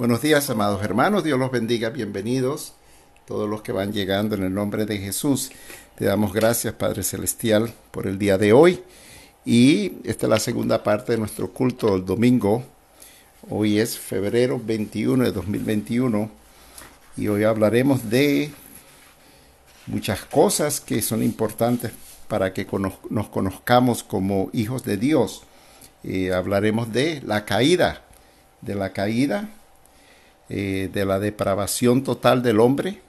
Buenos días, amados hermanos. Dios los bendiga. Bienvenidos. Todos los que van llegando en el nombre de Jesús. Te damos gracias, Padre Celestial, por el día de hoy. Y esta es la segunda parte de nuestro culto el domingo. Hoy es febrero 21 de 2021. Y hoy hablaremos de muchas cosas que son importantes para que nos conozcamos como hijos de Dios. Eh, hablaremos de la caída, de la caída, eh, de la depravación total del hombre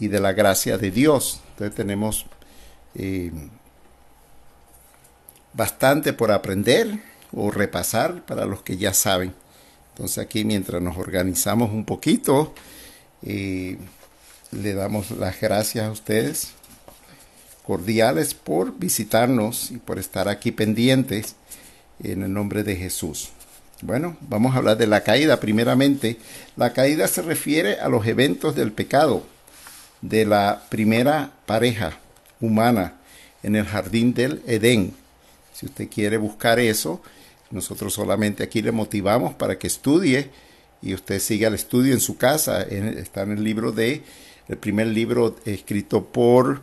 y de la gracia de Dios. Entonces tenemos eh, bastante por aprender o repasar para los que ya saben. Entonces aquí mientras nos organizamos un poquito, le damos las gracias a ustedes cordiales por visitarnos y por estar aquí pendientes en el nombre de Jesús. Bueno, vamos a hablar de la caída. Primeramente, la caída se refiere a los eventos del pecado de la primera pareja humana en el jardín del Edén. Si usted quiere buscar eso, nosotros solamente aquí le motivamos para que estudie y usted siga el estudio en su casa. Está en el libro de, el primer libro escrito por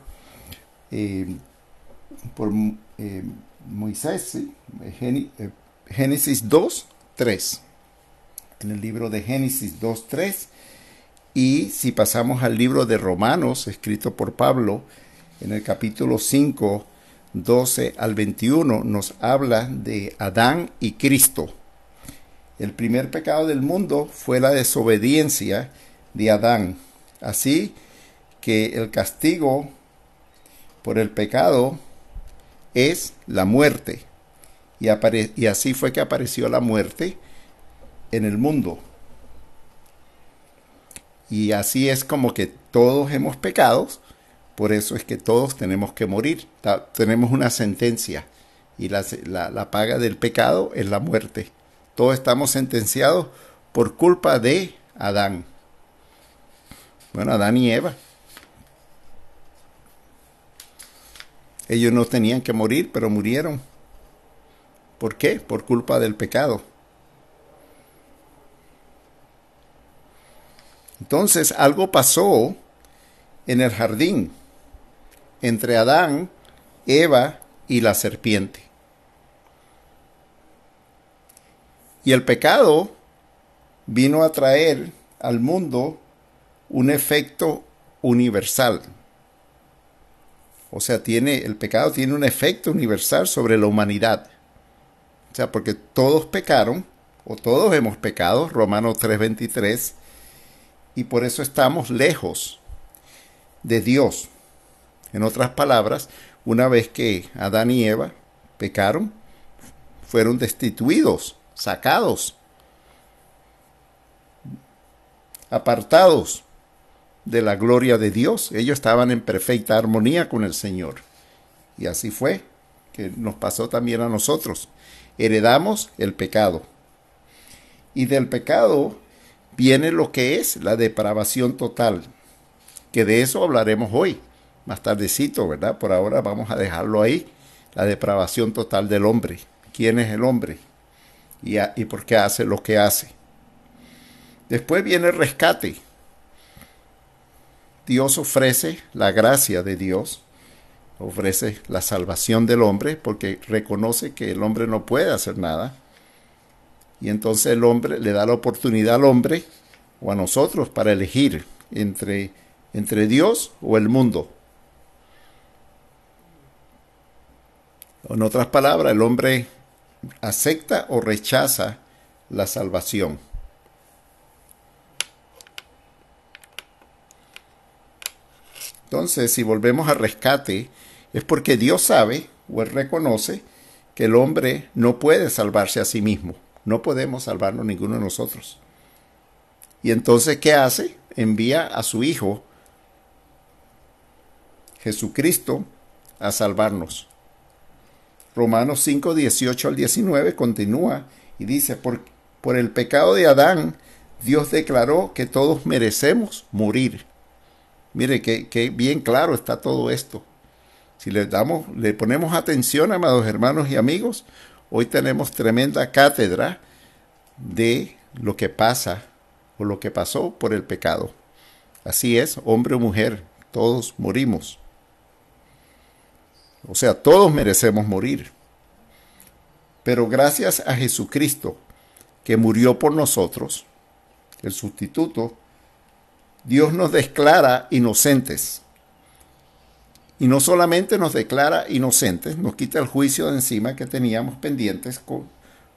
eh, por eh, Moisés, eh, Génesis 2, 3. En el libro de Génesis 2, 3. Y si pasamos al libro de Romanos, escrito por Pablo, en el capítulo 5, 12 al 21, nos habla de Adán y Cristo. El primer pecado del mundo fue la desobediencia de Adán. Así que el castigo por el pecado es la muerte. Y, y, así fue que apareció la muerte en el mundo. Y así es como que todos hemos pecado, por eso es que todos tenemos que morir. tenemos una sentencia y la, la paga del pecado es la muerte. Todos estamos sentenciados por culpa de Adán. Bueno, Adán y Eva. Ellos no tenían que morir, pero murieron. ¿Por qué? Por culpa del pecado. Entonces algo pasó en el jardín entre Adán, Eva y la serpiente. Y el pecado vino a traer al mundo un efecto universal. O sea, tiene, el pecado tiene un efecto universal sobre la humanidad. O sea, porque todos pecaron, o todos hemos pecado, Romanos 3:23, y por eso estamos lejos de Dios. En otras palabras, una vez que Adán y Eva pecaron, fueron destituidos, sacados, apartados de la gloria de Dios. Ellos estaban en perfecta armonía con el Señor. Y así fue que nos pasó también a nosotros. Heredamos el pecado. Y del pecado viene lo que es la depravación total. Que de eso hablaremos hoy, más tardecito, ¿verdad? Por ahora vamos a dejarlo ahí. La depravación total del hombre. ¿Quién es el hombre? Y, y por qué hace lo que hace. Después viene el rescate Dios ofrece la gracia de Dios, ofrece la salvación del hombre porque reconoce que el hombre no puede hacer nada. Y entonces el hombre le da la oportunidad al hombre o a nosotros para elegir entre, entre Dios o el mundo. En otras palabras, el hombre acepta o rechaza la salvación. Entonces, si volvemos al rescate, es porque Dios sabe o Él reconoce que el hombre no puede salvarse a sí mismo. No podemos salvarnos ninguno de nosotros. Y entonces, ¿qué hace? Envía a su Hijo, Jesucristo, a salvarnos. Romanos 5, 18 al 19 continúa y dice, por, por el pecado de Adán, Dios declaró que todos merecemos morir. Mire qué bien claro está todo esto. Si le damos, le ponemos atención, amados hermanos y amigos, hoy tenemos tremenda cátedra de lo que pasa o lo que pasó por el pecado. Así es, hombre o mujer, todos morimos. O sea, todos merecemos morir. Pero gracias a Jesucristo, que murió por nosotros, el sustituto, Dios nos declara inocentes. Y no solamente nos declara inocentes, nos quita el juicio de encima que teníamos pendientes con,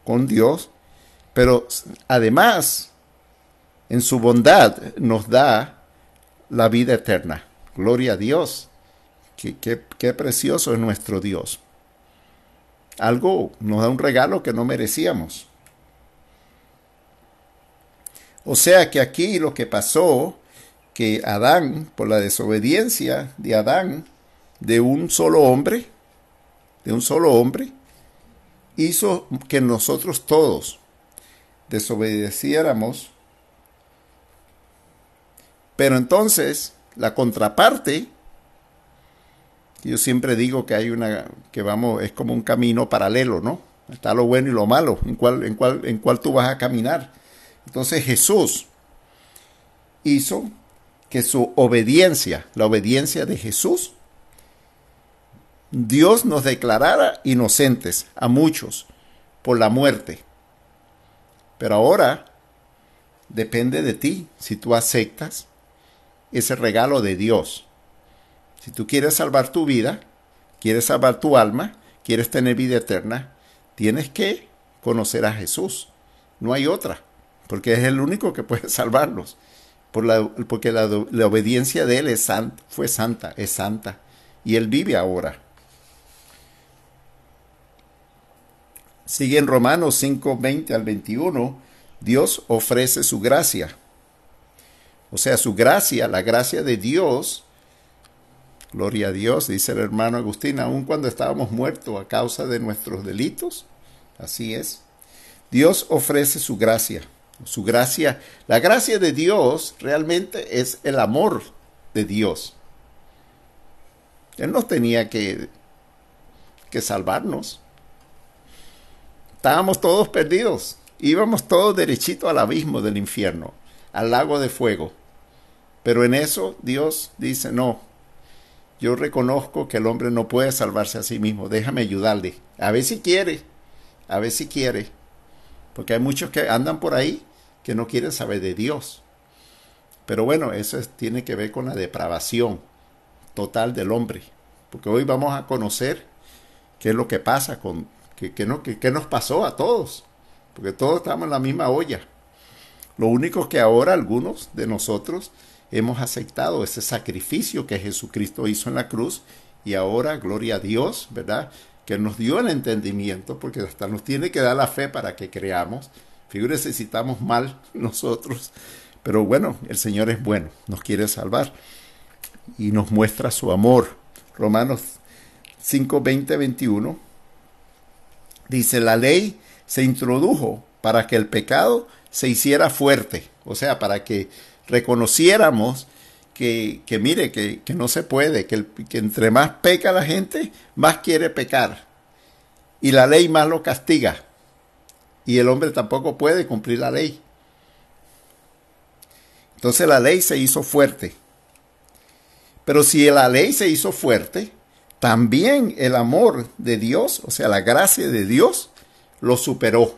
con Dios, pero además, en su bondad, nos da la vida eterna. Gloria a Dios. Qué, qué, precioso es nuestro Dios. Algo nos da un regalo que no merecíamos. O sea que aquí lo que pasó, que Adán, por la desobediencia de Adán, de un solo hombre, de un solo hombre, hizo que nosotros todos desobedeciéramos. Pero entonces, la contraparte, yo siempre digo que hay una, que vamos, es como un camino paralelo, ¿no? Está lo bueno y lo malo, en cuál, en cuál, en cuál tú vas a caminar. Entonces Jesús hizo que su obediencia, la obediencia de Jesús, Dios nos declarara inocentes a muchos por la muerte. Pero ahora depende de ti si tú aceptas ese regalo de Dios. Si tú quieres salvar tu vida, quieres salvar tu alma, quieres tener vida eterna, tienes que conocer a Jesús. No hay otra, porque es el único que puede salvarlos. Porque la, obediencia de Él es fue santa, es santa. Y Él vive ahora. Sigue en Romanos 5, 20 al 21. Dios ofrece su gracia. O sea, su gracia, la gracia de Dios Gloria a Dios, dice el hermano Agustín, aun cuando estábamos muertos a causa de nuestros delitos. Así es. Dios ofrece su gracia. Su gracia, la gracia de Dios realmente es el amor de Dios. Él no tenía que, que salvarnos. Estábamos todos perdidos. Íbamos todos derechito al abismo del infierno, al lago de fuego. Pero en eso Dios dice, no, yo reconozco que el hombre no puede salvarse a sí mismo, déjame ayudarle. A ver si quiere, a ver si quiere. Porque hay muchos que andan por ahí que no quieren saber de Dios. Pero bueno, eso tiene que ver con la depravación total del hombre. Porque hoy vamos a conocer qué es lo que pasa con, qué, no, nos pasó a todos. Porque todos estamos en la misma olla. Lo único que ahora algunos de nosotros hemos aceptado ese sacrificio que Jesucristo hizo en la cruz y ahora, gloria a Dios, ¿verdad? Que nos dio el entendimiento, porque hasta nos tiene que dar la fe para que creamos. Figúrese si estamos mal nosotros, pero bueno, el Señor es bueno, nos quiere salvar y nos muestra su amor. Romanos 5, 20, 21 dice, la ley se introdujo para que el pecado se hiciera fuerte, o sea, para que reconociéramos que, mire, que, no se puede, que, que entre más peca la gente, más quiere pecar. Y la ley más lo castiga. Y el hombre tampoco puede cumplir la ley. Entonces la ley se hizo fuerte. Pero si la ley se hizo fuerte, también el amor de Dios, o sea, la gracia de Dios, lo superó.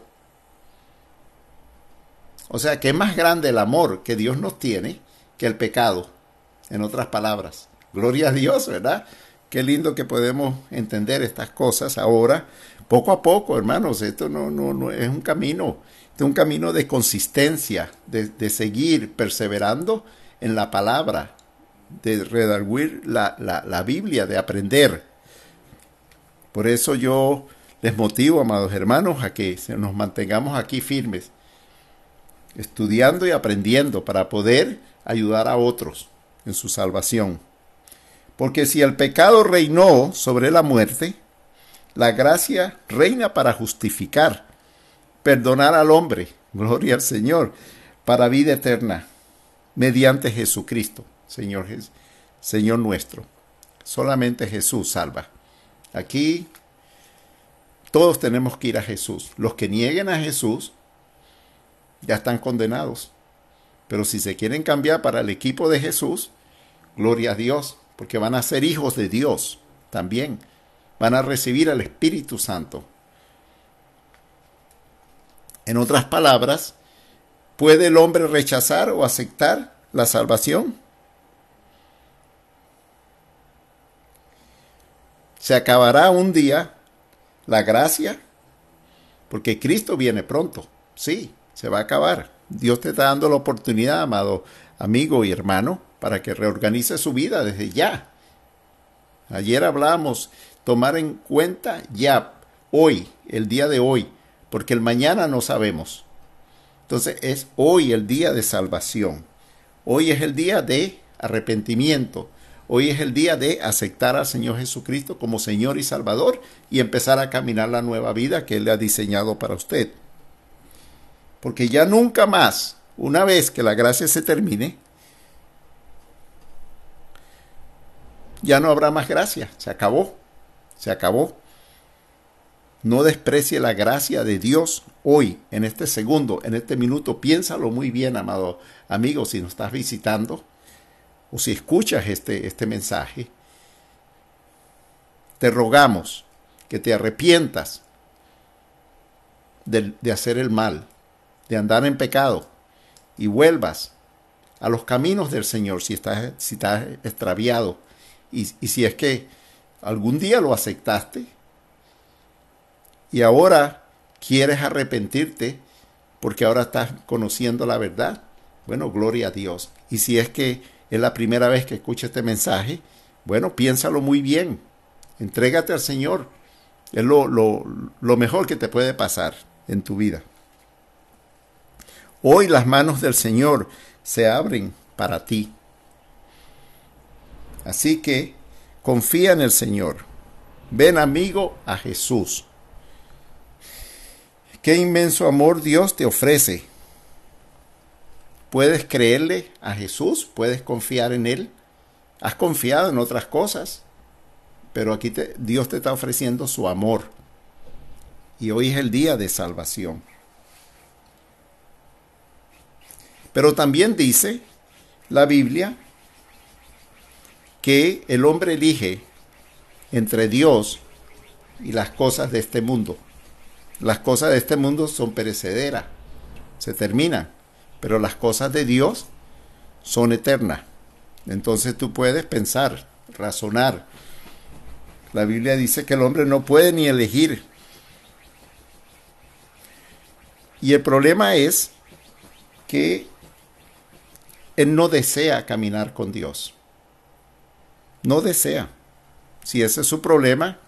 O sea que es más grande el amor que Dios nos tiene que el pecado, en otras palabras. Gloria a Dios, ¿verdad? Qué lindo que podemos entender estas cosas ahora, poco a poco, hermanos. Esto no, no, no es un camino, es un camino de consistencia, de, seguir perseverando en la palabra, de redarguir la, la, la Biblia, de aprender. Por eso yo les motivo, amados hermanos, a que nos mantengamos aquí firmes estudiando y aprendiendo para poder ayudar a otros en su salvación. Porque si el pecado reinó sobre la muerte, la gracia reina para justificar, perdonar al hombre, gloria al Señor, para vida eterna, mediante Jesucristo, Señor, Señor nuestro. Solamente Jesús salva. Aquí todos tenemos que ir a Jesús. Los que nieguen a Jesús ya están condenados. Pero si se quieren cambiar para el equipo de Jesús, gloria a Dios, porque van a ser hijos de Dios también. Van a recibir al Espíritu Santo. En otras palabras, ¿puede el hombre rechazar o aceptar la salvación? Se acabará un día la gracia, porque Cristo viene pronto. Sí, se va a acabar. Dios te está dando la oportunidad, amado amigo y hermano, para que reorganice su vida desde ya. Ayer hablamos, tomar en cuenta ya, hoy, el día de hoy, porque el mañana no sabemos. Entonces es hoy el día de salvación. Hoy es el día de arrepentimiento. Hoy es el día de aceptar al Señor Jesucristo como Señor y Salvador y empezar a caminar la nueva vida que Él le ha diseñado para usted. Porque ya nunca más, una vez que la gracia se termine, ya no habrá más gracia. Se acabó. Se acabó. No desprecie la gracia de Dios hoy, en este segundo, en este minuto. Piénsalo muy bien, amado amigo, si nos estás visitando o si escuchas este, este mensaje. Te rogamos que te arrepientas de, de hacer el mal, de andar en pecado y vuelvas a los caminos del Señor si estás, si estás extraviado y, y si es que algún día lo aceptaste y ahora quieres arrepentirte porque ahora estás conociendo la verdad. Bueno, gloria a Dios. Y si es que es la primera vez que escuchas este mensaje, bueno, piénsalo muy bien. Entrégate al Señor. Es lo, lo, lo mejor que te puede pasar en tu vida. Hoy las manos del Señor se abren para ti. Así que confía en el Señor. Ven amigo a Jesús. Qué inmenso amor Dios te ofrece. Puedes creerle a Jesús, puedes confiar en Él. Has confiado en otras cosas, pero aquí Dios te está ofreciendo su amor. Y hoy es el día de salvación. Pero también dice la Biblia que el hombre elige entre Dios y las cosas de este mundo. Las cosas de este mundo son perecederas, se terminan, pero las cosas de Dios son eternas. Entonces tú puedes pensar, razonar. La Biblia dice que el hombre no puede ni elegir. Y el problema es que él no desea caminar con Dios. No desea. Si ese es su problema,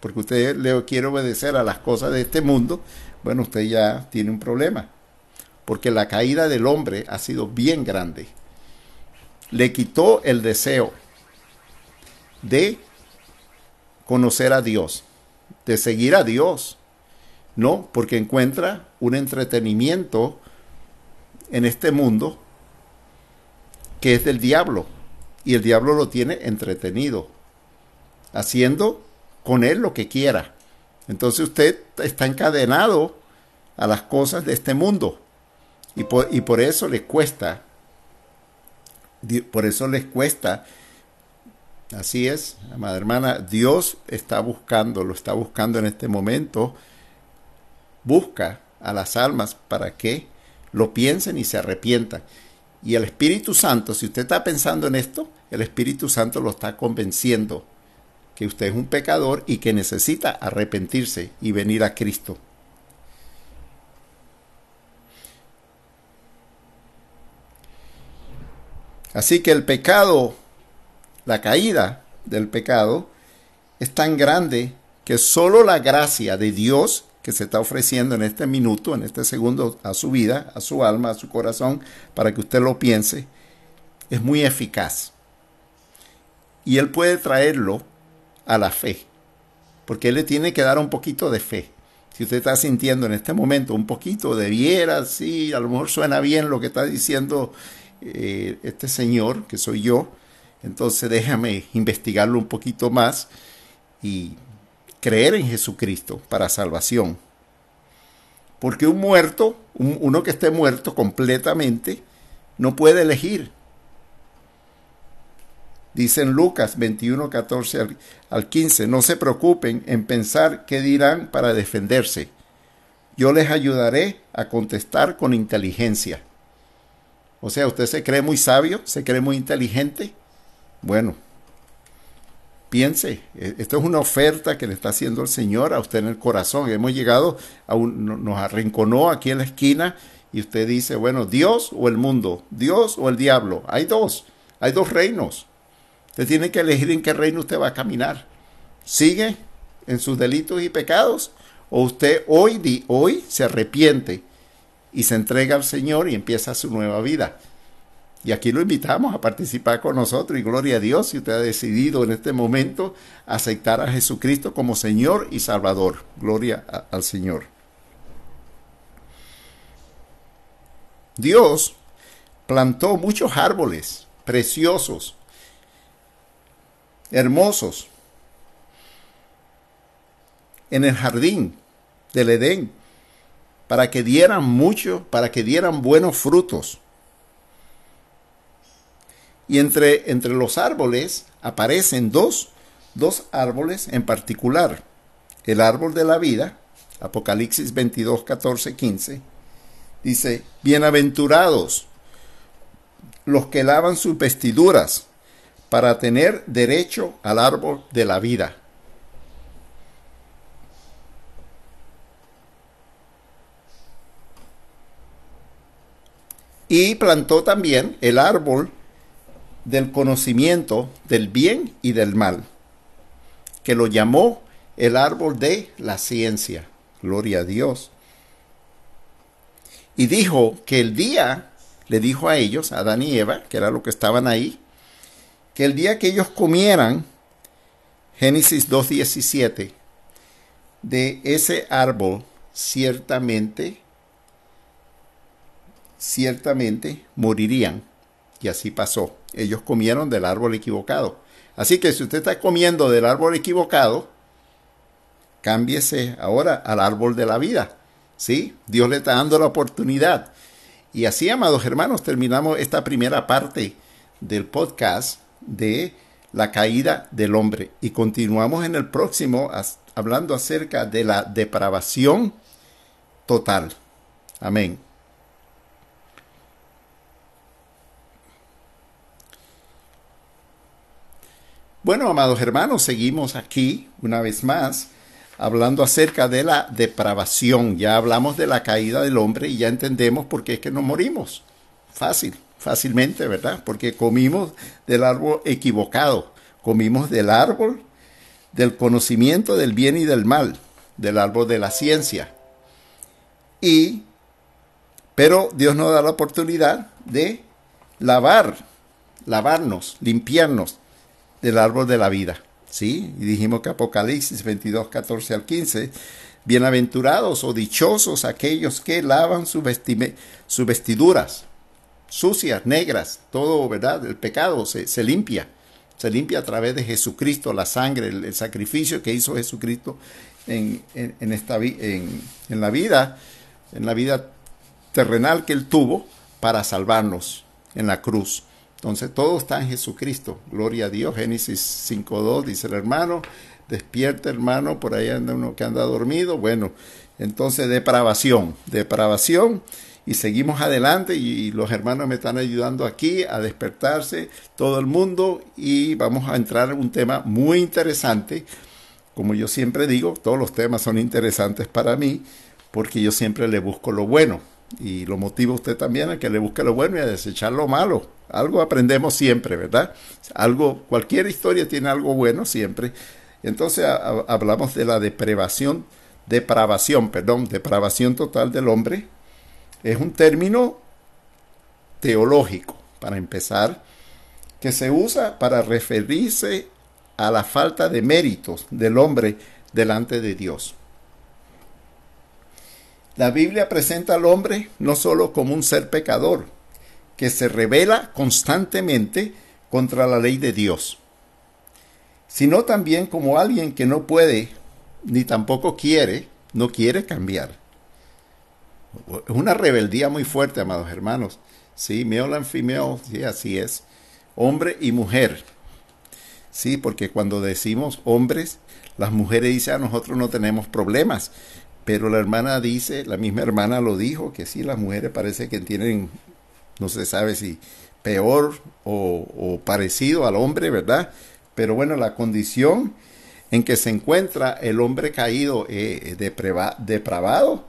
porque usted le quiere obedecer a las cosas de este mundo, bueno, usted ya tiene un problema. Porque la caída del hombre ha sido bien grande. Le quitó el deseo de conocer a Dios, de seguir a Dios. No, porque encuentra un entretenimiento en este mundo que es del diablo. Y el diablo lo tiene entretenido, haciendo con él lo que quiera. Entonces usted está encadenado a las cosas de este mundo. Y por, y por eso le cuesta, por eso les cuesta. Así es, amada hermana, Dios está buscando, lo está buscando en este momento. Busca a las almas para que lo piensen y se arrepientan. Y el Espíritu Santo, si usted está pensando en esto, el Espíritu Santo lo está convenciendo que usted es un pecador y que necesita arrepentirse y venir a Cristo. Así que el pecado, la caída del pecado, es tan grande que solo la gracia de Dios que se está ofreciendo en este minuto, en este segundo, a su vida, a su alma, a su corazón, para que usted lo piense, es muy eficaz. Y Él puede traerlo a la fe, porque Él le tiene que dar un poquito de fe. Si usted está sintiendo en este momento un poquito de viera, sí, a lo mejor suena bien lo que está diciendo eh, este señor, que soy yo, entonces déjame investigarlo un poquito más y creer en Jesucristo para salvación. Porque un muerto, uno que esté muerto completamente, no puede elegir. Dice en Lucas 21, 14 al 15, no se preocupen en pensar qué dirán para defenderse. Yo les ayudaré a contestar con inteligencia. O sea, usted se cree muy sabio, se cree muy inteligente. Bueno, piense, e, esto es una oferta que le está haciendo el Señor a usted en el corazón. Hemos llegado, a un, nos arrinconó aquí en la esquina y usted dice, bueno, Dios o el mundo, Dios o el diablo. Hay dos, hay dos reinos. Usted tiene que elegir en qué reino usted va a caminar. ¿Sigue en sus delitos y pecados? ¿O usted hoy, hoy se arrepiente y se entrega al Señor y empieza su nueva vida? Y aquí lo invitamos a participar con nosotros y gloria a Dios si usted ha decidido en este momento aceptar a Jesucristo como Señor y Salvador. Gloria al Señor. Dios plantó muchos árboles preciosos hermosos en el jardín del Edén para que dieran mucho, para que dieran buenos frutos. Y entre, entre los árboles aparecen dos, dos árboles en particular. El árbol de la vida, Apocalipsis 22, 14, 15, dice, bienaventurados los que lavan sus vestiduras para tener derecho al árbol de la vida. Y plantó también el árbol del conocimiento del bien y del mal, que lo llamó el árbol de la ciencia. Gloria a Dios. Y dijo que el día, le dijo a ellos, a Adán y Eva, que era lo que estaban ahí, que el día que ellos comieran, Génesis 2.17, de ese árbol, ciertamente, ciertamente morirían. Y así pasó. Ellos comieron del árbol equivocado. Así que si usted está comiendo del árbol equivocado, cámbiese ahora al árbol de la vida. ¿Sí? Dios le está dando la oportunidad. Y así, amados hermanos, terminamos esta primera parte del podcast de la caída del hombre. Y continuamos en el próximo hablando acerca de la depravación total. Amén. Bueno, amados hermanos, seguimos aquí una vez más hablando acerca de la depravación. Ya hablamos de la caída del hombre y ya entendemos por qué es que nos morimos. Fácil fácilmente, ¿verdad? Porque comimos del árbol equivocado, comimos del árbol del conocimiento del bien y del mal, del árbol de la ciencia. Y, pero Dios nos da la oportunidad de lavar, lavarnos, limpiarnos del árbol de la vida. ¿Sí? Y dijimos que Apocalipsis 22, 14 al 15, bienaventurados o dichosos aquellos que lavan sus vestiduras sucias, negras, todo, ¿verdad? El pecado se, limpia, se limpia a través de Jesucristo, la sangre, el, sacrificio que hizo Jesucristo en, esta, en, en la vida, en la vida terrenal que él tuvo para salvarnos en la cruz. Entonces todo está en Jesucristo. Gloria a Dios. Génesis 5.2 dice el hermano, despierta hermano, por ahí anda uno que anda dormido. Bueno, entonces depravación, depravación y seguimos adelante y, los hermanos me están ayudando aquí a despertarse todo el mundo y vamos a entrar en un tema muy interesante. Como yo siempre digo, todos los temas son interesantes para mí porque yo siempre le busco lo bueno y lo motiva usted también a que le busque lo bueno y a desechar lo malo. Algo aprendemos siempre, ¿verdad? Algo, cualquier historia tiene algo bueno siempre. Entonces hablamos de la depravación, depravación, perdón, depravación total del hombre, es un término teológico, para empezar, que se usa para referirse a la falta de méritos del hombre delante de Dios. La Biblia presenta al hombre no solo como un ser pecador, que se revela constantemente contra la ley de Dios, sino también como alguien que no puede, ni tampoco quiere, no quiere cambiar. Una rebeldía muy fuerte, amados hermanos. Sí, male and female, sí, así es. Hombre y mujer. Sí, porque cuando decimos hombres, las mujeres dicen a nosotros no tenemos problemas. Pero la hermana dice, la misma hermana lo dijo, que sí, las mujeres parece que tienen, no se sabe si peor o, parecido al hombre, ¿verdad? Pero bueno, la condición en que se encuentra el hombre caído, eh, depravado,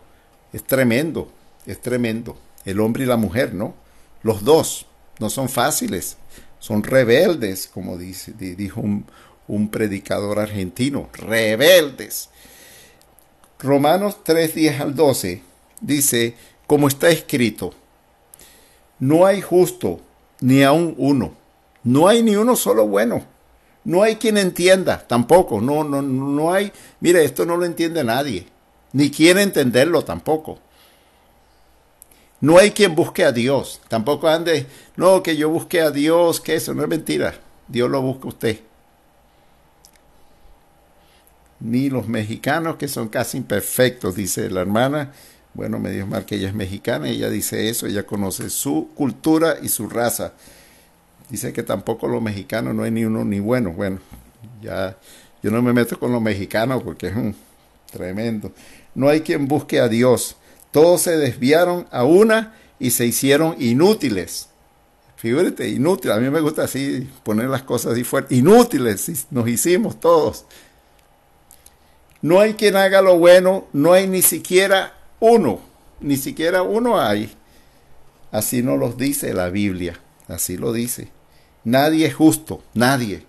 es tremendo, es tremendo. El hombre y la mujer, ¿no? Los dos no son fáciles, son rebeldes, como dice, dijo un, un predicador argentino, rebeldes. Romanos 3, 10 al 12 dice, como está escrito, no hay justo ni aun uno, no hay ni uno solo bueno, no hay quien entienda, tampoco, no, no, no hay, mire, esto no lo entiende nadie, ni quiere entenderlo tampoco. No hay quien busque a Dios, tampoco ande, no, que yo busque a Dios, que eso no es mentira, Dios lo busca usted ni los mexicanos que son casi imperfectos, dice la hermana. Bueno, me dijo mal que ella es mexicana, ella dice eso, ella conoce su cultura y su raza. Dice que tampoco los mexicanos no hay ni uno ni bueno. Bueno, ya yo no me meto con los mexicanos porque es un tremendo. No hay quien busque a Dios. Todos se desviaron a una y se hicieron inútiles. Fíjate, inútiles. A mí me gusta así poner las cosas así fuertes. Inútiles nos hicimos todos. No hay quien haga lo bueno, no hay ni siquiera uno, ni siquiera uno hay. Así nos lo dice la Biblia, así lo dice. Nadie es justo, nadie.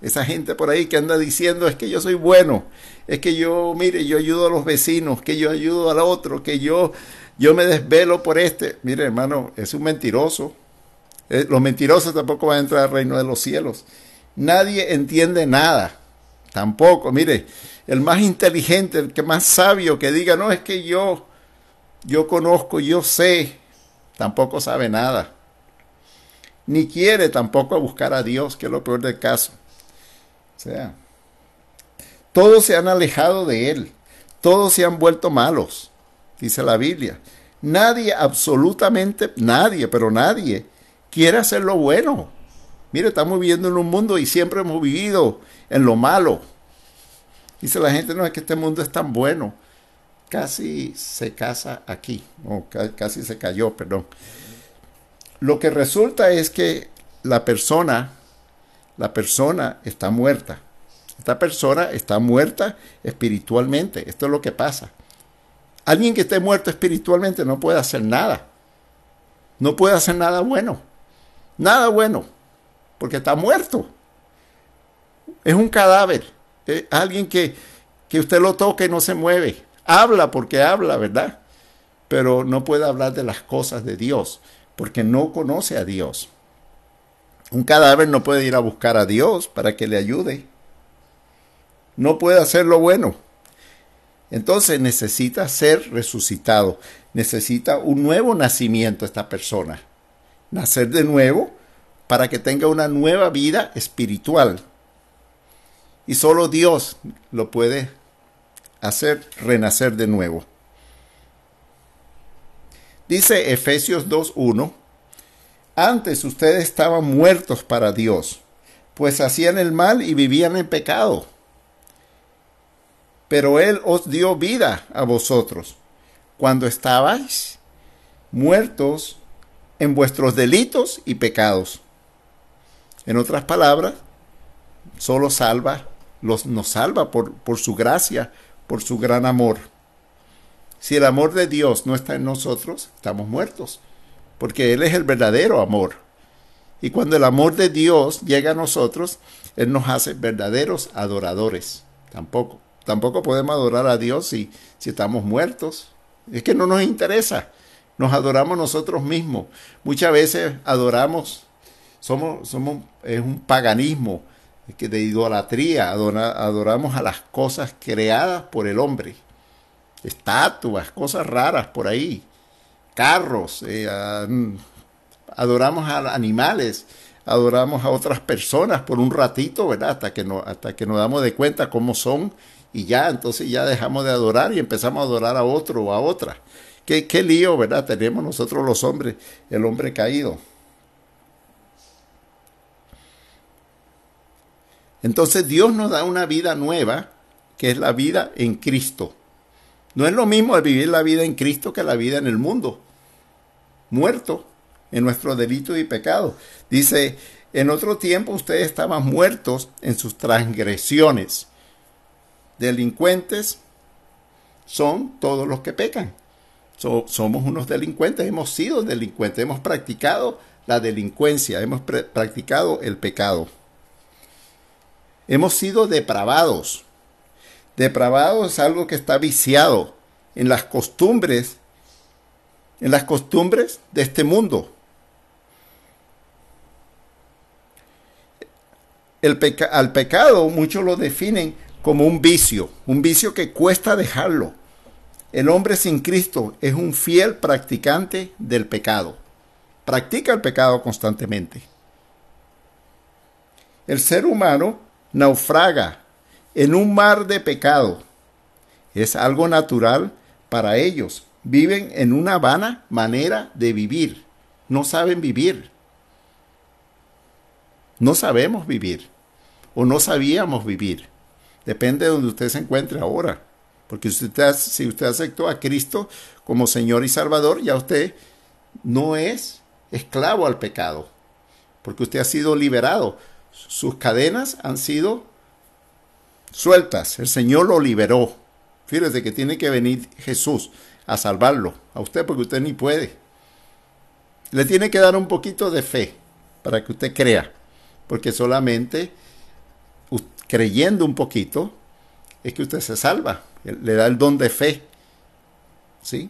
Esa gente por ahí que anda diciendo es que yo soy bueno, es que yo, mire, yo ayudo a los vecinos, que yo ayudo al otro, que yo, yo me desvelo por este. Mire, hermano, es un mentiroso. Eh, los mentirosos tampoco van a entrar al reino de los cielos. Nadie entiende nada. Tampoco, mire, el más inteligente, el que más sabio, que diga, no, es que yo, yo conozco, yo sé, tampoco sabe nada. Ni quiere tampoco buscar a Dios, que es lo peor del caso. O sea, todos se han alejado de Él, todos se han vuelto malos, dice la Biblia. Nadie, absolutamente nadie, pero nadie, quiere hacer lo bueno. Mire, estamos viviendo en un mundo y siempre hemos vivido en lo malo. Dice la gente, no es que este mundo es tan bueno. Casi se casa aquí, o casi se cayó, perdón. Lo que resulta es que la persona, la persona está muerta. Esta persona está muerta espiritualmente. Esto es lo que pasa. Alguien que esté muerto espiritualmente no puede hacer nada. No puede hacer nada bueno. Nada bueno. Porque está muerto. Es un cadáver. Eh, alguien que, que usted lo toque y no se mueve. Habla porque habla, ¿verdad? Pero no puede hablar de las cosas de Dios porque no conoce a Dios. Un cadáver no puede ir a buscar a Dios para que le ayude. No puede hacer lo bueno. Entonces necesita ser resucitado. Necesita un nuevo nacimiento esta persona. Nacer de nuevo para que tenga una nueva vida espiritual. Y solo Dios lo puede hacer renacer de nuevo. Dice Efesios 2.1, antes ustedes estaban muertos para Dios, pues hacían el mal y vivían en pecado. Pero Él os dio vida a vosotros cuando estabais muertos en vuestros delitos y pecados. En otras palabras, solo salva nos salva por, por su gracia, por su gran amor. Si el amor de Dios no está en nosotros, estamos muertos, porque Él es el verdadero amor. Y cuando el amor de Dios llega a nosotros, Él nos hace verdaderos adoradores. Tampoco, tampoco podemos adorar a Dios si, si estamos muertos. Es que no nos interesa. Nos adoramos nosotros mismos. Muchas veces adoramos, somos, somos, es un paganismo de idolatría, adoramos a las cosas creadas por el hombre, estatuas, cosas raras por ahí, carros, eh, adoramos a animales, adoramos a otras personas por un ratito, ¿verdad? Hasta que, no, hasta que nos damos de cuenta cómo son y ya, entonces ya dejamos de adorar y empezamos a adorar a otro o a otra. qué, qué lío, ¿verdad? Tenemos nosotros los hombres, el hombre caído. Entonces Dios nos da una vida nueva, que es la vida en Cristo. No es lo mismo vivir la vida en Cristo que la vida en el mundo. Muerto en nuestro delito y pecado. Dice, en otro tiempo ustedes estaban muertos en sus transgresiones. Delincuentes son todos los que pecan. somos unos delincuentes, hemos sido delincuentes, hemos practicado la delincuencia, hemos practicado el pecado. Hemos sido depravados. Depravado es algo que está viciado en las costumbres, en las costumbres de este mundo. El al pecado muchos lo definen como un vicio, un vicio que cuesta dejarlo. El hombre sin Cristo es un fiel practicante del pecado. Practica el pecado constantemente. El ser humano naufraga en un mar de pecado. Es algo natural para ellos. Viven en una vana manera de vivir. No saben vivir. No sabemos vivir. O no sabíamos vivir. Depende de donde usted se encuentre ahora. Porque usted, si usted aceptó a Cristo como Señor y Salvador, ya usted no es esclavo al pecado. Porque usted ha sido liberado. Sus cadenas han sido sueltas. El Señor lo liberó. Fíjese que tiene que venir Jesús a salvarlo a usted porque usted ni puede. Le tiene que dar un poquito de fe para que usted crea. Porque solamente creyendo un poquito es que usted se salva. Le da el don de fe. ¿Sí?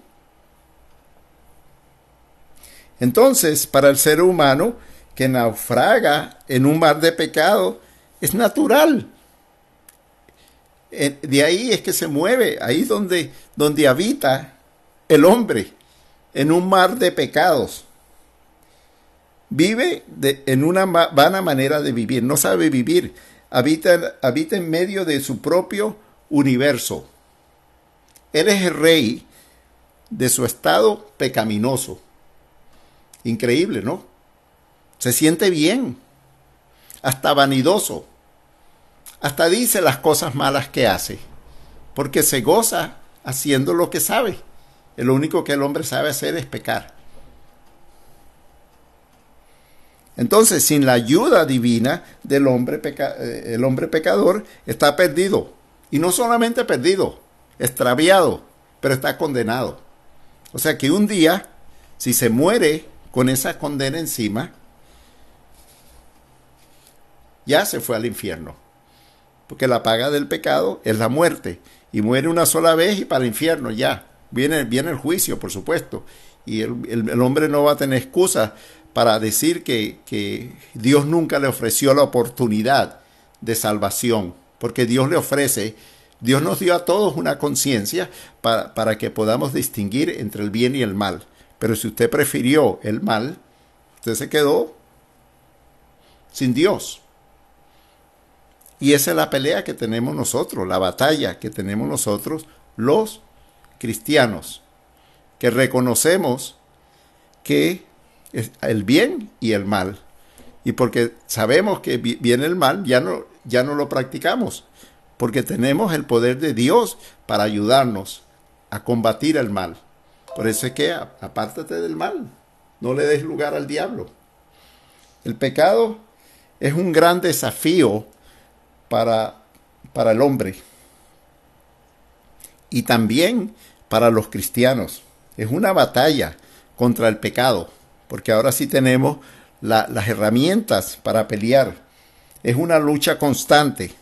Entonces, para el ser humano que naufraga en un mar de pecado, es natural eh, de ahí es que se mueve, ahí donde, donde habita el hombre, en un mar de pecados. Vive en una vana manera de vivir, no sabe vivir, habita, habita en medio de su propio universo. Él es el rey de su estado pecaminoso. Increíble, ¿no? Se siente bien, hasta vanidoso. Hasta dice las cosas malas que hace, porque se goza haciendo lo que sabe. Lo único que el hombre sabe hacer es pecar. Entonces, sin la ayuda divina del hombre, eh, el hombre pecador está perdido. Y no solamente perdido, extraviado, pero está condenado. O sea que un día, si se muere con esa condena encima, ya se fue al infierno porque la paga del pecado es la muerte. Y muere una sola vez y para el infierno ya. Viene, viene el juicio, por supuesto. Y el, hombre no va a tener excusa para decir que, que, Dios nunca le ofreció la oportunidad de salvación, porque Dios le ofrece, Dios nos dio a todos una conciencia para, para que podamos distinguir entre el bien y el mal. Pero si usted prefirió el mal, usted se quedó sin Dios. Y esa es la pelea que tenemos nosotros, la batalla que tenemos nosotros, los cristianos, que reconocemos que es el bien y el mal. Y porque sabemos que viene el mal, ya no, ya no lo practicamos, porque tenemos el poder de Dios para ayudarnos a combatir el mal. Por eso es que apártate del mal, no le des lugar al diablo. El pecado es un gran desafío para, para el hombre y también para los cristianos. Es una batalla contra el pecado, porque ahora sí tenemos las herramientas para pelear. Es una lucha constante,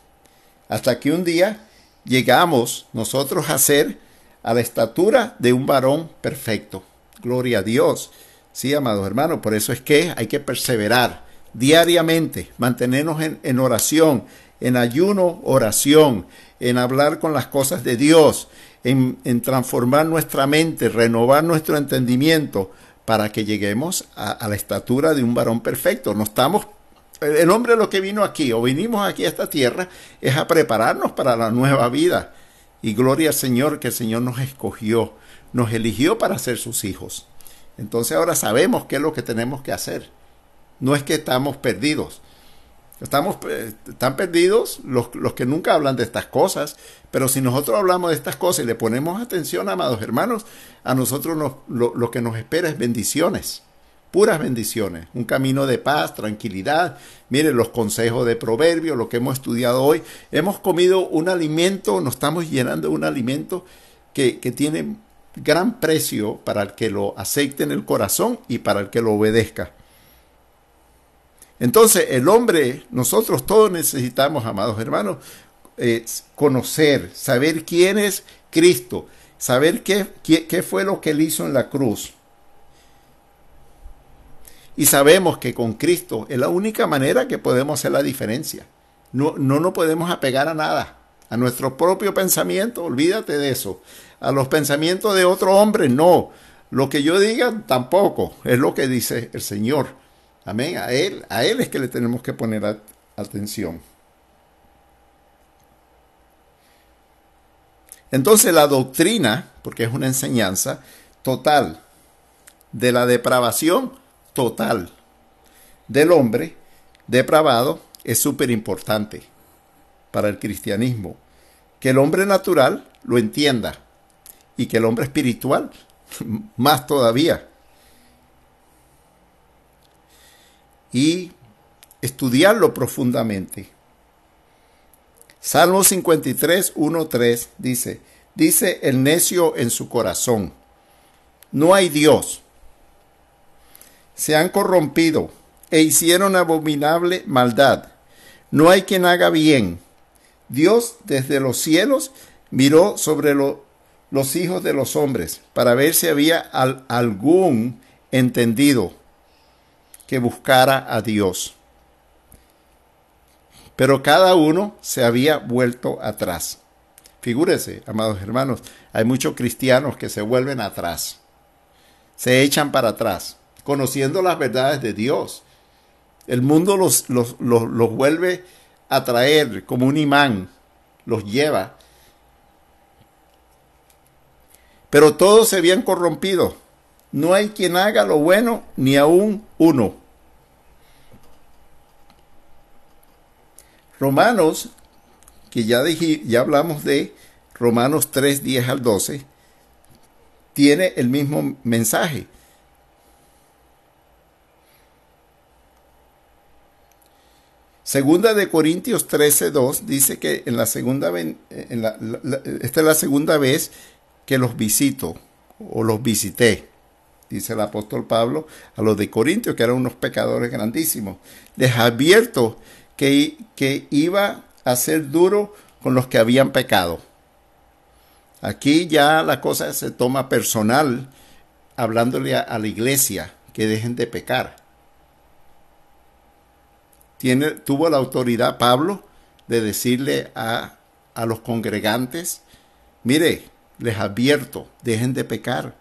hasta que un día llegamos nosotros a ser a la estatura de un varón perfecto. Gloria a Dios. Sí, amados hermanos, por eso es que hay que perseverar diariamente, mantenernos en, en oración, en ayuno, oración, en hablar con las cosas de Dios, en, transformar nuestra mente, renovar nuestro entendimiento, para que lleguemos a, la estatura de un varón perfecto. No estamos, el hombre lo que vino aquí, o vinimos aquí a esta tierra, es a prepararnos para la nueva vida. Y gloria al Señor que el Señor nos escogió, nos eligió para ser sus hijos. Entonces ahora sabemos qué es lo que tenemos que hacer. No es que estamos perdidos. Estamos, eh, están perdidos los, que nunca hablan de estas cosas, pero si nosotros hablamos de estas cosas y le ponemos atención, amados hermanos, a nosotros lo, lo que nos espera es bendiciones puras bendiciones, un camino de paz, tranquilidad. Miren los consejos de proverbio, lo que hemos estudiado hoy. Hemos comido un alimento, nos estamos llenando de un alimento que, que tiene gran precio para el que lo acepte en el corazón y para el que lo obedezca. Entonces, el hombre, nosotros todos necesitamos, amados hermanos, eh, conocer, saber quién es Cristo, saber qué, qué, fue lo que él hizo en la cruz. Y sabemos que con Cristo es la única manera que podemos hacer la diferencia. No, no nos podemos apegar a nada, a nuestro propio pensamiento, olvídate de eso. A los pensamientos de otro hombre, no. Lo que yo diga tampoco, es lo que dice el Señor. Amén. A Él, a Él es que le tenemos que poner atención. Entonces la doctrina, porque es una enseñanza total de la depravación total del hombre depravado es súper importante para el cristianismo. Que el hombre natural lo entienda y que el hombre espiritual más todavía. Y estudiarlo profundamente. Salmo 53, 1, 3 dice, dice el necio en su corazón, no hay Dios. Se han corrompido e hicieron abominable maldad. No hay quien haga bien. Dios desde los cielos miró sobre los hijos de los hombres para ver si había algún entendido que buscara a Dios. Pero cada uno se había vuelto atrás. Figúrese, amados hermanos, hay muchos cristianos que se vuelven atrás, se echan para atrás, conociendo las verdades de Dios. El mundo los, los, los vuelve a traer como un imán, los lleva. Pero todos se habían corrompido. No hay quien haga lo bueno, ni aún uno. Romanos, que ya, ya hablamos de Romanos 3, 10 al 12, tiene el mismo mensaje. Segunda de Corintios 13, 2 dice que en la segunda esta es la segunda vez que los visito o los visité, dice el apóstol Pablo a los de Corintios, que eran unos pecadores grandísimos. Les advierto que, iba a ser duro con los que habían pecado. Aquí ya la cosa se toma personal, hablándole a, la iglesia que dejen de pecar. Tiene, tuvo la autoridad Pablo de decirle a, a los congregantes, mire, les advierto, dejen de pecar.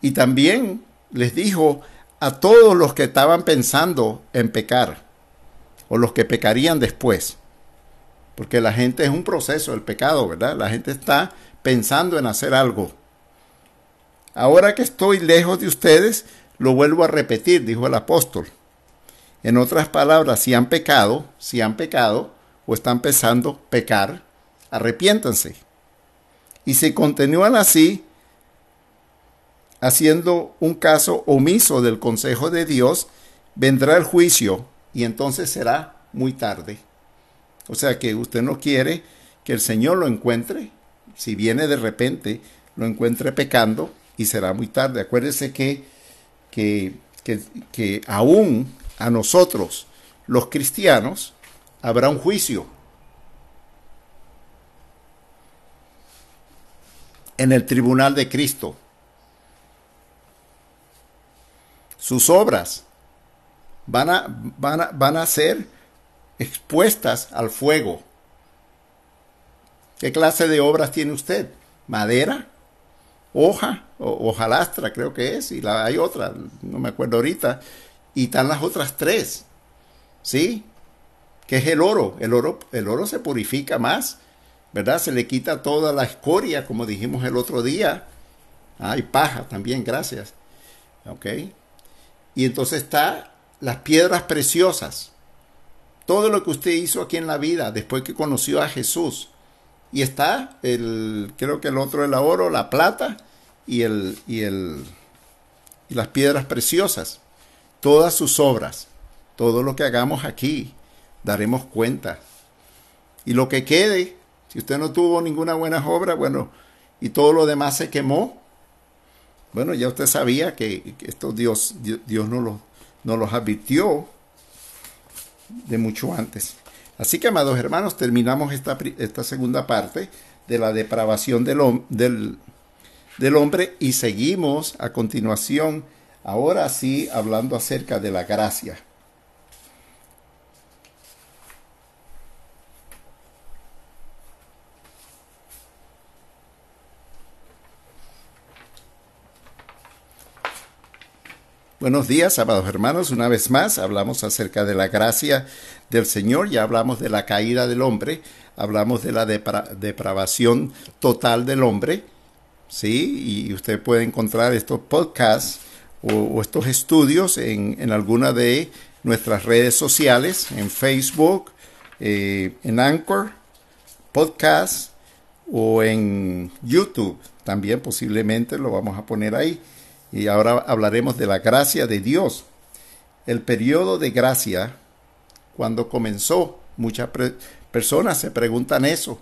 Y también les dijo a todos los que estaban pensando en pecar o los que pecarían después. Porque la gente es un proceso, el pecado, ¿verdad? La gente está pensando en hacer algo. Ahora que estoy lejos de ustedes, lo vuelvo a repetir, dijo el apóstol. En otras palabras, si han pecado, si han pecado o están pensando pecar, arrepiéntanse. Y si continúan así, haciendo un caso omiso del consejo de Dios, vendrá el juicio y entonces será muy tarde. O sea que usted no quiere que el Señor lo encuentre, si viene de repente, lo encuentre pecando y será muy tarde. Acuérdese que, que, que, que aún a nosotros, los cristianos, habrá un juicio. En el tribunal de Cristo. Sus obras van a, van van a ser expuestas al fuego. ¿Qué clase de obras tiene usted? ¿Madera? ¿Hoja? O, hojalastra creo que es. Y hay otra, no me acuerdo ahorita. Y están las otras tres. ¿Sí? ¿Qué es el oro? El oro, el oro se purifica más ¿verdad? Se le quita toda la escoria, como dijimos el otro día. Ah, y paja también, gracias. ¿Ok? Y entonces está las piedras preciosas. Todo lo que usted hizo aquí en la vida después que conoció a Jesús. Y está el, creo que el otro el oro, la plata y el, y el, y las piedras preciosas. Todas sus obras. Todo lo que hagamos aquí, daremos cuenta. Y lo que quede, si usted no tuvo ninguna buena obra, bueno, y todo lo demás se quemó, bueno, ya usted sabía que, esto Dios, Dios, no, lo, no los advirtió de mucho antes. Así que, amados hermanos, terminamos esta, esta segunda parte de la depravación del, del, del hombre y seguimos a continuación, ahora sí, hablando acerca de la gracia. Buenos días, amados hermanos. Una vez más hablamos acerca de la gracia del Señor, ya hablamos de la caída del hombre, hablamos de la depravación total del hombre, ¿sí? Y usted puede encontrar estos podcasts o, estos estudios en, en, alguna de nuestras redes sociales, en Facebook, eh, en Anchor, Podcast o en YouTube. También posiblemente lo vamos a poner ahí. Y ahora hablaremos de la gracia de Dios. El periodo de gracia, cuando comenzó, muchas personas se preguntan eso.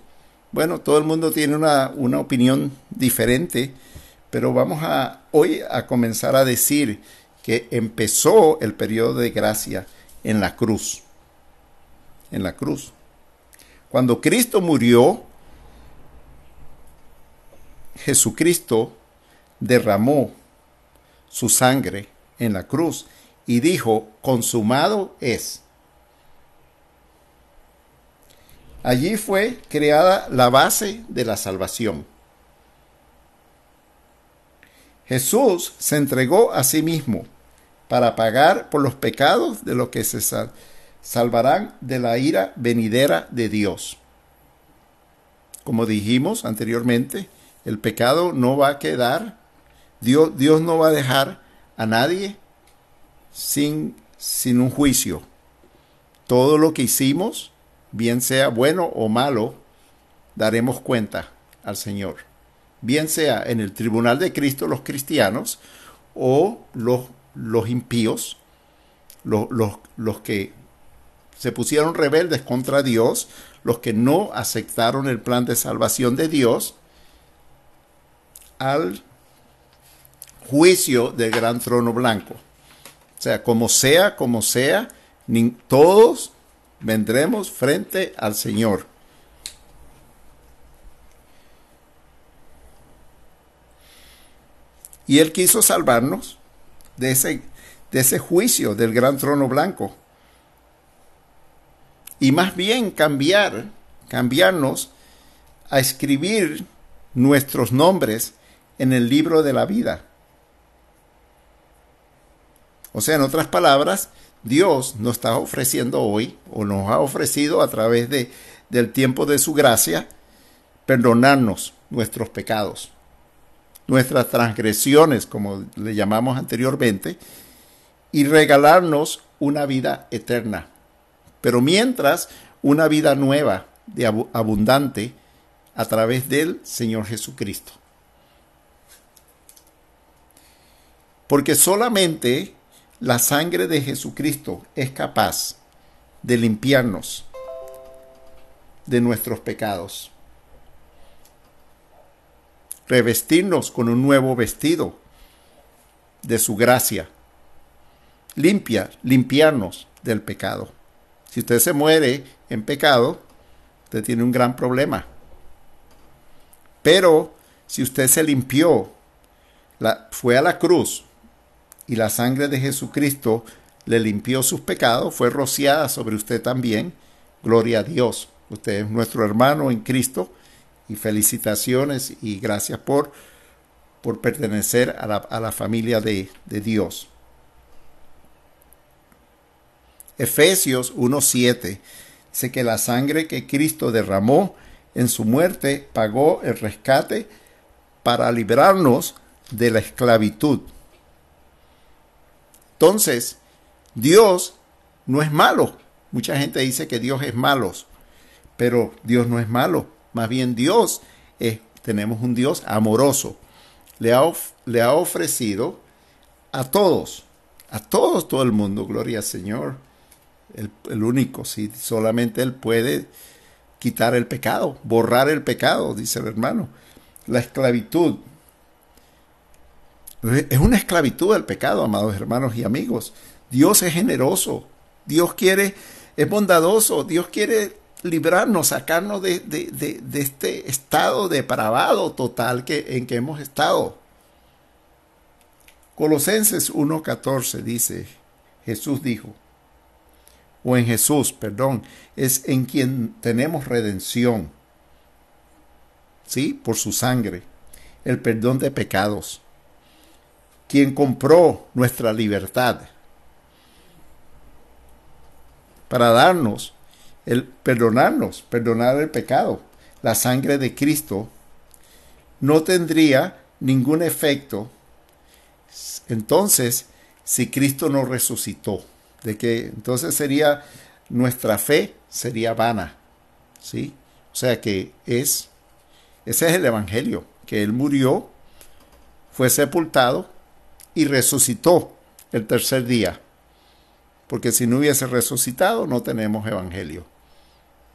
Bueno, todo el mundo tiene una, una opinión diferente, pero vamos a hoy a comenzar a decir que empezó el periodo de gracia en la cruz. En la cruz. Cuando Cristo murió, Jesucristo derramó su sangre en la cruz y dijo, consumado es. Allí fue creada la base de la salvación. Jesús se entregó a sí mismo para pagar por los pecados de los que se salvarán de la ira venidera de Dios. Como dijimos anteriormente, el pecado no va a quedar Dios, no va a dejar a nadie sin, sin un juicio. Todo lo que hicimos, bien sea bueno o malo, daremos cuenta al Señor. Bien sea en el tribunal de Cristo los cristianos o los, los impíos, los, los, los que se pusieron rebeldes contra Dios, los que no aceptaron el plan de salvación de Dios, al juicio del gran trono blanco. O sea, como sea, como sea, todos vendremos frente al Señor. Y Él quiso salvarnos de ese, de ese juicio del gran trono blanco. Y más bien cambiar, cambiarnos a escribir nuestros nombres en el libro de la vida. O sea, en otras palabras, Dios nos está ofreciendo hoy, o nos ha ofrecido a través de, del tiempo de su gracia, perdonarnos nuestros pecados, nuestras transgresiones, como le llamamos anteriormente, y regalarnos una vida eterna. Pero mientras, una vida nueva, de abundante, a través del Señor Jesucristo. Porque solamente la sangre de Jesucristo es capaz de limpiarnos de nuestros pecados, revestirnos con un nuevo vestido de su gracia, limpia, limpiarnos del pecado. Si usted se muere en pecado, usted tiene un gran problema. Pero si usted se limpió, fue a la cruz, y la sangre de Jesucristo le limpió sus pecados, fue rociada sobre usted también. Gloria a Dios. Usted es nuestro hermano en Cristo y felicitaciones y gracias por, por pertenecer a la, a la familia de, de Dios. Efesios 1.7 dice que la sangre que Cristo derramó en su muerte pagó el rescate para librarnos de la esclavitud. Entonces, Dios no es malo. Mucha gente dice que Dios es malo, pero Dios no es malo. Más bien Dios es, tenemos un Dios amoroso. Le ha, le ha ofrecido a todos, a todos, todo el mundo, gloria al Señor, el, el único, si solamente Él puede quitar el pecado, borrar el pecado, dice el hermano. La esclavitud. Es una esclavitud el pecado, amados hermanos y amigos. Dios es generoso. Dios quiere, es bondadoso. Dios quiere librarnos, sacarnos de, de, este estado depravado total que, en que hemos estado. Colosenses 1.14 dice, Jesús dijo, o en Jesús, perdón, es en quien tenemos redención. ¿Sí? Por su sangre, el perdón de pecados. Quien compró nuestra libertad para darnos el perdonarnos, perdonar el pecado. La sangre de Cristo no tendría ningún efecto entonces si Cristo no resucitó de que entonces sería nuestra fe sería vana, ¿sí? O sea que es ese es el evangelio, que él murió, fue sepultado y resucitó el tercer día. Porque si no hubiese resucitado no tenemos evangelio.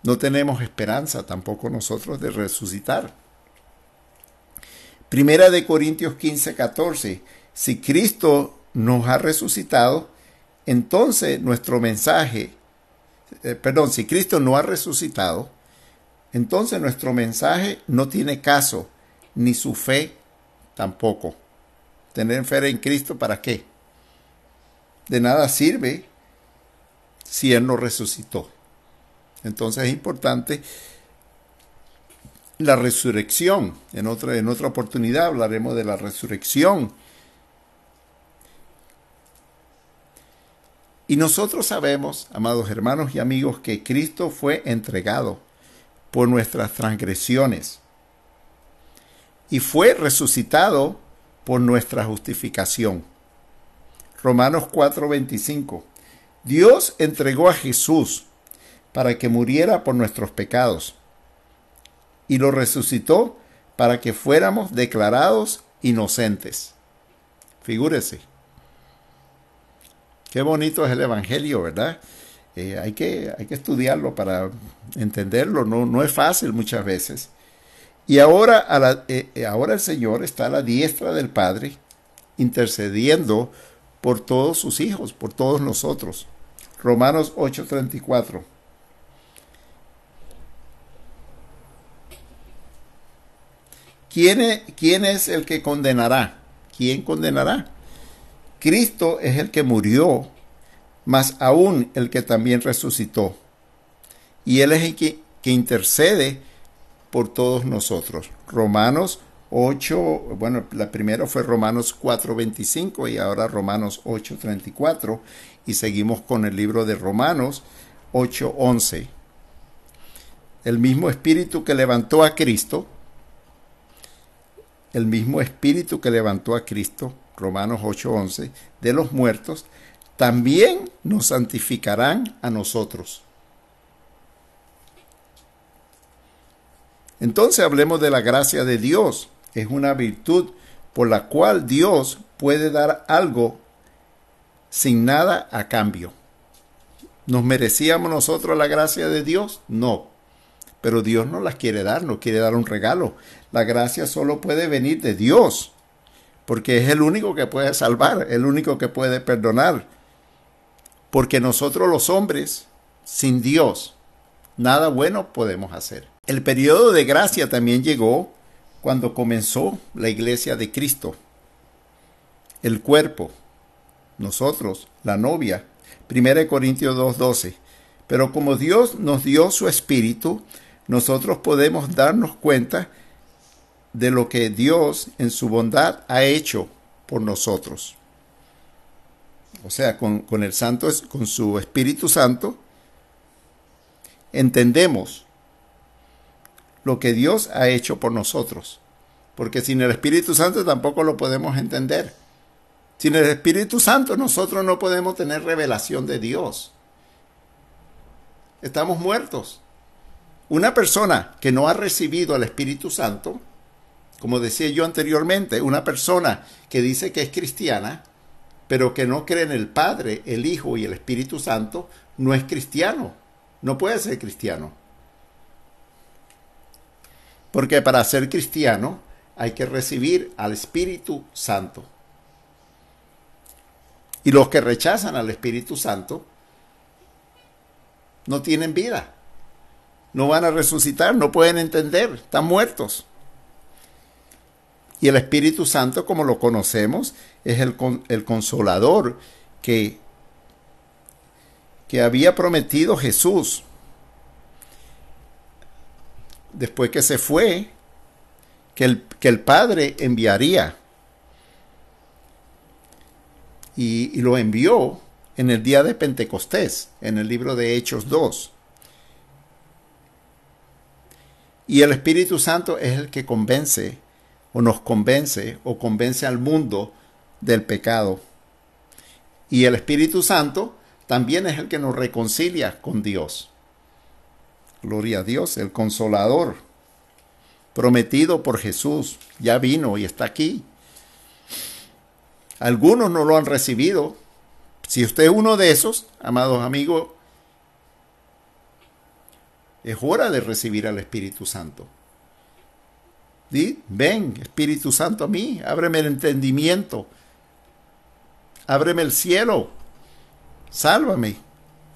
No tenemos esperanza tampoco nosotros de resucitar. Primera de Corintios 15, 14. Si Cristo nos ha resucitado, entonces nuestro mensaje, eh, perdón, si Cristo no ha resucitado, entonces nuestro mensaje no tiene caso, ni su fe tampoco. Tener fe en Cristo, ¿para qué? De nada sirve si Él no resucitó. Entonces es importante la resurrección. En otra, en otra oportunidad hablaremos de la resurrección Y nosotros sabemos, amados hermanos y amigos, que Cristo fue entregado por nuestras transgresiones y fue resucitado por nuestra justificación. Romanos 4:25. Dios entregó a Jesús para que muriera por nuestros pecados y lo resucitó para que fuéramos declarados inocentes. Figúrese. Qué bonito es el Evangelio, ¿verdad? Eh, hay, que, hay que estudiarlo para entenderlo, no, no es fácil muchas veces. Y ahora, eh, eh, ahora el Señor está a la diestra del Padre, intercediendo por todos sus hijos, por todos nosotros. Romanos 8:34. ¿Quién ¿Quién es el que condenará? ¿Quién condenará? Cristo es el que murió, más aún el que también resucitó. Y Él es el que, intercede por todos nosotros. Romanos 8, bueno, la primera fue Romanos 4:25 y ahora Romanos 8:34 y seguimos con el libro de Romanos 8:11. El mismo espíritu que levantó a Cristo, el mismo espíritu que levantó a Cristo Romanos 8:11, de los muertos, también nos santificarán a nosotros. Entonces hablemos de la gracia de Dios. Es una virtud por la cual Dios puede dar algo sin nada a cambio. ¿Nos merecíamos nosotros la gracia de Dios? No. Pero Dios no las quiere dar, no quiere dar un regalo. La gracia solo puede venir de Dios porque es el único que puede salvar, el único que puede perdonar. Porque nosotros los hombres, sin Dios, nada bueno podemos hacer. El periodo de gracia también llegó cuando comenzó la iglesia de Cristo. El cuerpo, nosotros, la novia. 1 Corintios 2:12. Pero como Dios nos dio su espíritu, nosotros podemos darnos cuenta de lo que Dios en su bondad ha hecho por nosotros. O sea, con, el Santo, con su Espíritu Santo, entendemos lo que Dios ha hecho por nosotros. Porque sin el Espíritu Santo tampoco lo podemos entender. Sin el Espíritu Santo nosotros no podemos tener revelación de Dios. Estamos muertos. Una persona que no ha recibido el Espíritu Santo, como decía yo anteriormente, una persona que dice que es cristiana, pero que no cree en el Padre, el Hijo y el Espíritu Santo, no es cristiano. No puede ser cristiano. Porque para ser cristiano hay que recibir al Espíritu Santo. Y los que rechazan al Espíritu Santo no tienen vida. No van a resucitar, no pueden entender, están muertos. Y el Espíritu Santo, como lo conocemos, es el, el consolador que, que había prometido Jesús. Después que se fue, que el, que el Padre enviaría. Y, y lo envió en el día de Pentecostés, en el libro de Hechos 2. Y el Espíritu Santo es el que convence o nos convence o convence al mundo del pecado. Y el Espíritu Santo también es el que nos reconcilia con Dios. Gloria a Dios, el consolador, prometido por Jesús, ya vino y está aquí. Algunos no lo han recibido. Si usted es uno de esos, amados amigos, es hora de recibir al Espíritu Santo. Ven, Espíritu Santo a mí, ábreme el entendimiento, ábreme el cielo, sálvame.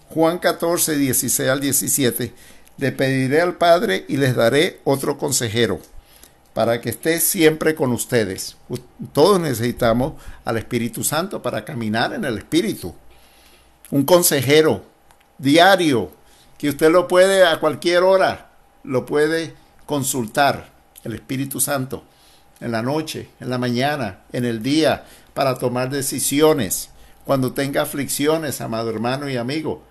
Juan 14, 16 al 17. Le pediré al Padre y les daré otro consejero para que esté siempre con ustedes. Todos necesitamos al Espíritu Santo para caminar en el Espíritu. Un consejero diario que usted lo puede a cualquier hora, lo puede consultar el Espíritu Santo, en la noche, en la mañana, en el día, para tomar decisiones. Cuando tenga aflicciones, amado hermano y amigo,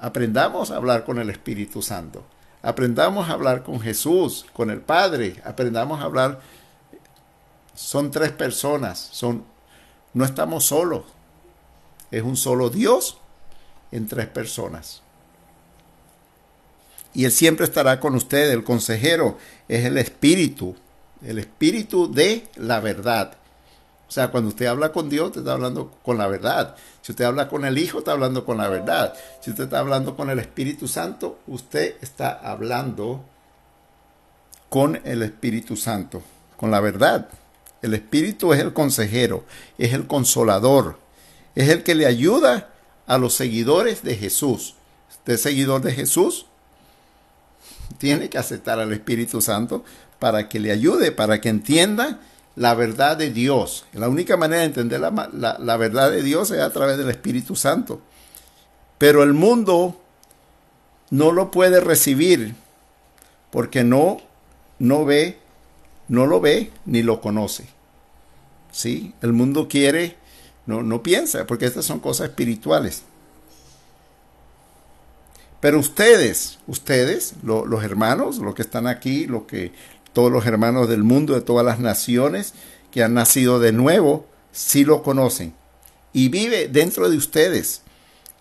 aprendamos a hablar con el Espíritu Santo. Aprendamos a hablar con Jesús, con el Padre. Aprendamos a hablar. Son tres personas. Son, no estamos solos. Es un solo Dios en tres personas y Él siempre estará con usted. El consejero es el espíritu, el espíritu de la verdad. O sea, cuando usted habla con Dios, usted está hablando con la verdad. Si usted habla con el Hijo, está hablando con la verdad. Si usted está hablando con el Espíritu Santo, usted está hablando con el Espíritu Santo, con la verdad. El Espíritu es el consejero, es el consolador, es el que le ayuda a los seguidores de Jesús. ¿Usted es seguidor de Jesús? tiene que aceptar al Espíritu Santo para que le ayude, para que entienda la verdad de Dios. La única manera de entender la, verdad de Dios es a través del Espíritu Santo. Pero el mundo no lo puede recibir porque no, no ve, no lo ve ni lo conoce. ¿Sí? El mundo quiere, no, no piensa, porque estas son cosas espirituales. Pero ustedes, ustedes, los hermanos, los que están aquí, los que, todos los hermanos del mundo, de todas las naciones que han nacido de nuevo, sí lo conocen. Y vive dentro de ustedes.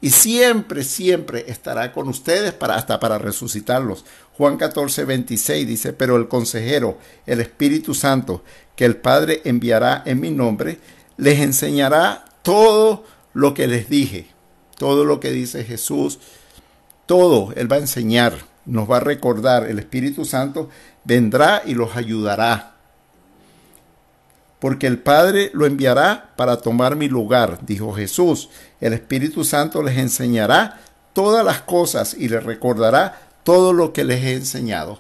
Y siempre, siempre estará con ustedes para, hasta para resucitarlos. Juan 14, 26 dice, pero el consejero, el Espíritu Santo, que el Padre enviará en mi nombre, les enseñará todo lo que les dije. Todo lo que dice Jesús, todo Él va a enseñar, nos va a recordar. El Espíritu Santo vendrá y los ayudará. Porque el Padre lo enviará para tomar mi lugar, dijo Jesús. El Espíritu Santo les enseñará todas las cosas y les recordará todo lo que les he enseñado.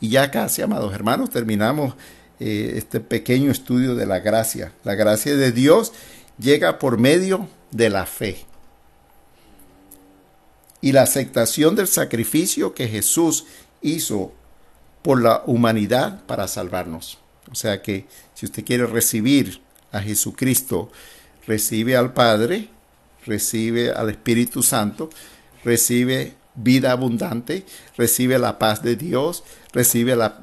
Y ya casi, amados hermanos, terminamos eh, este pequeño estudio de la gracia. La gracia de Dios llega por medio de la fe y la aceptación del sacrificio que Jesús hizo por la humanidad para salvarnos. O sea que si usted quiere recibir a Jesucristo, recibe al Padre, recibe al Espíritu Santo, recibe vida abundante, recibe la paz de Dios, recibe la,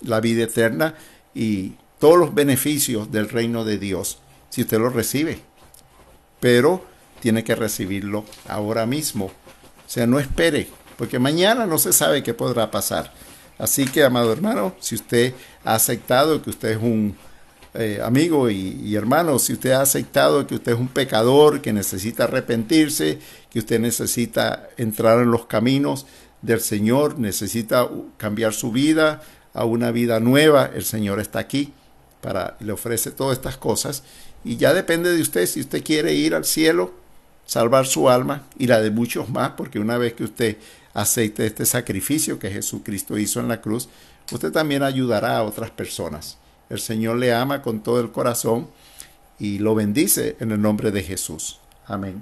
la vida eterna y todos los beneficios del reino de Dios, si usted lo recibe. Pero tiene que recibirlo ahora mismo. O sea, no espere, porque mañana no se sabe qué podrá pasar. Así que, amado hermano, si usted ha aceptado que usted es un eh, amigo y, y, hermano, si usted ha aceptado que usted es un pecador, que necesita arrepentirse, que usted necesita entrar en los caminos del Señor, necesita cambiar su vida a una vida nueva, el Señor está aquí para le ofrece todas estas cosas. Y ya depende de usted si usted quiere ir al cielo, salvar su alma y la de muchos más, porque una vez que usted acepte este sacrificio que Jesucristo hizo en la cruz, usted también ayudará a otras personas. El Señor le ama con todo el corazón y lo bendice en el nombre de Jesús. Amén.